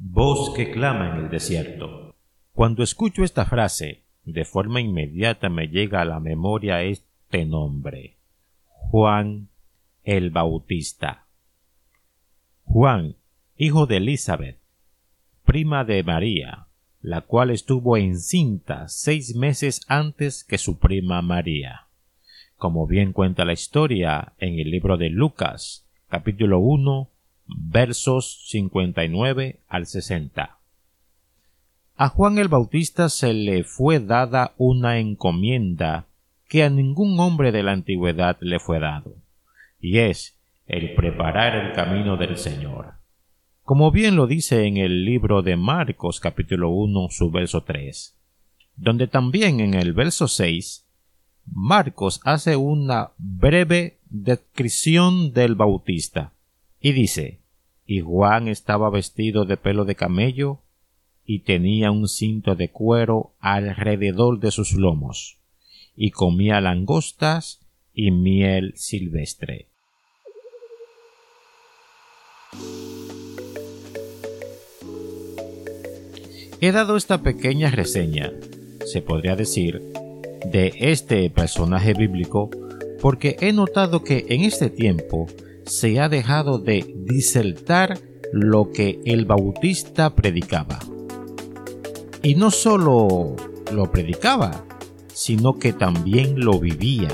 voz que clama en el desierto. Cuando escucho esta frase, de forma inmediata me llega a la memoria este nombre, Juan el Bautista. Juan, hijo de Elizabeth, prima de María, la cual estuvo encinta seis meses antes que su prima María. Como bien cuenta la historia en el libro de Lucas, capítulo 1, versos 59 al 60. A Juan el Bautista se le fue dada una encomienda que a ningún hombre de la antigüedad le fue dado, y es el preparar el camino del Señor. Como bien lo dice en el libro de Marcos capítulo 1 su verso 3, donde también en el verso 6 Marcos hace una breve descripción del Bautista y dice, y Juan estaba vestido de pelo de camello y tenía un cinto de cuero alrededor de sus lomos, y comía langostas y miel silvestre. He dado esta pequeña reseña, se podría decir, de este personaje bíblico porque he notado que en este tiempo se ha dejado de disertar lo que el bautista predicaba. Y no solo lo predicaba, sino que también lo vivía,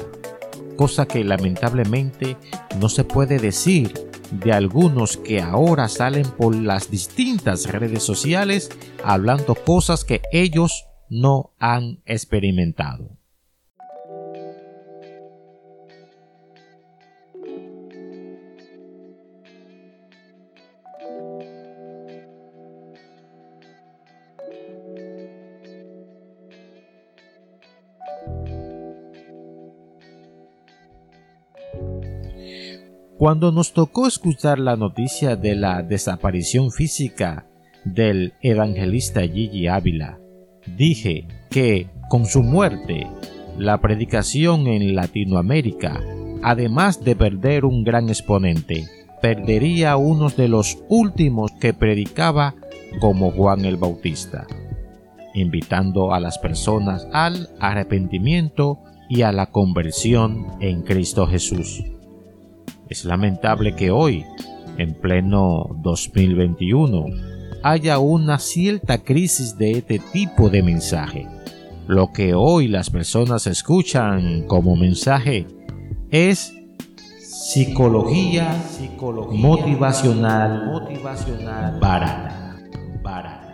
cosa que lamentablemente no se puede decir de algunos que ahora salen por las distintas redes sociales hablando cosas que ellos no han experimentado. Cuando nos tocó escuchar la noticia de la desaparición física del evangelista Gigi Ávila, dije que con su muerte la predicación en Latinoamérica, además de perder un gran exponente, perdería uno de los últimos que predicaba como Juan el Bautista, invitando a las personas al arrepentimiento y a la conversión en Cristo Jesús. Es lamentable que hoy, en pleno 2021, haya una cierta crisis de este tipo de mensaje. Lo que hoy las personas escuchan como mensaje es psicología, motivacional, motivacional barata, barata.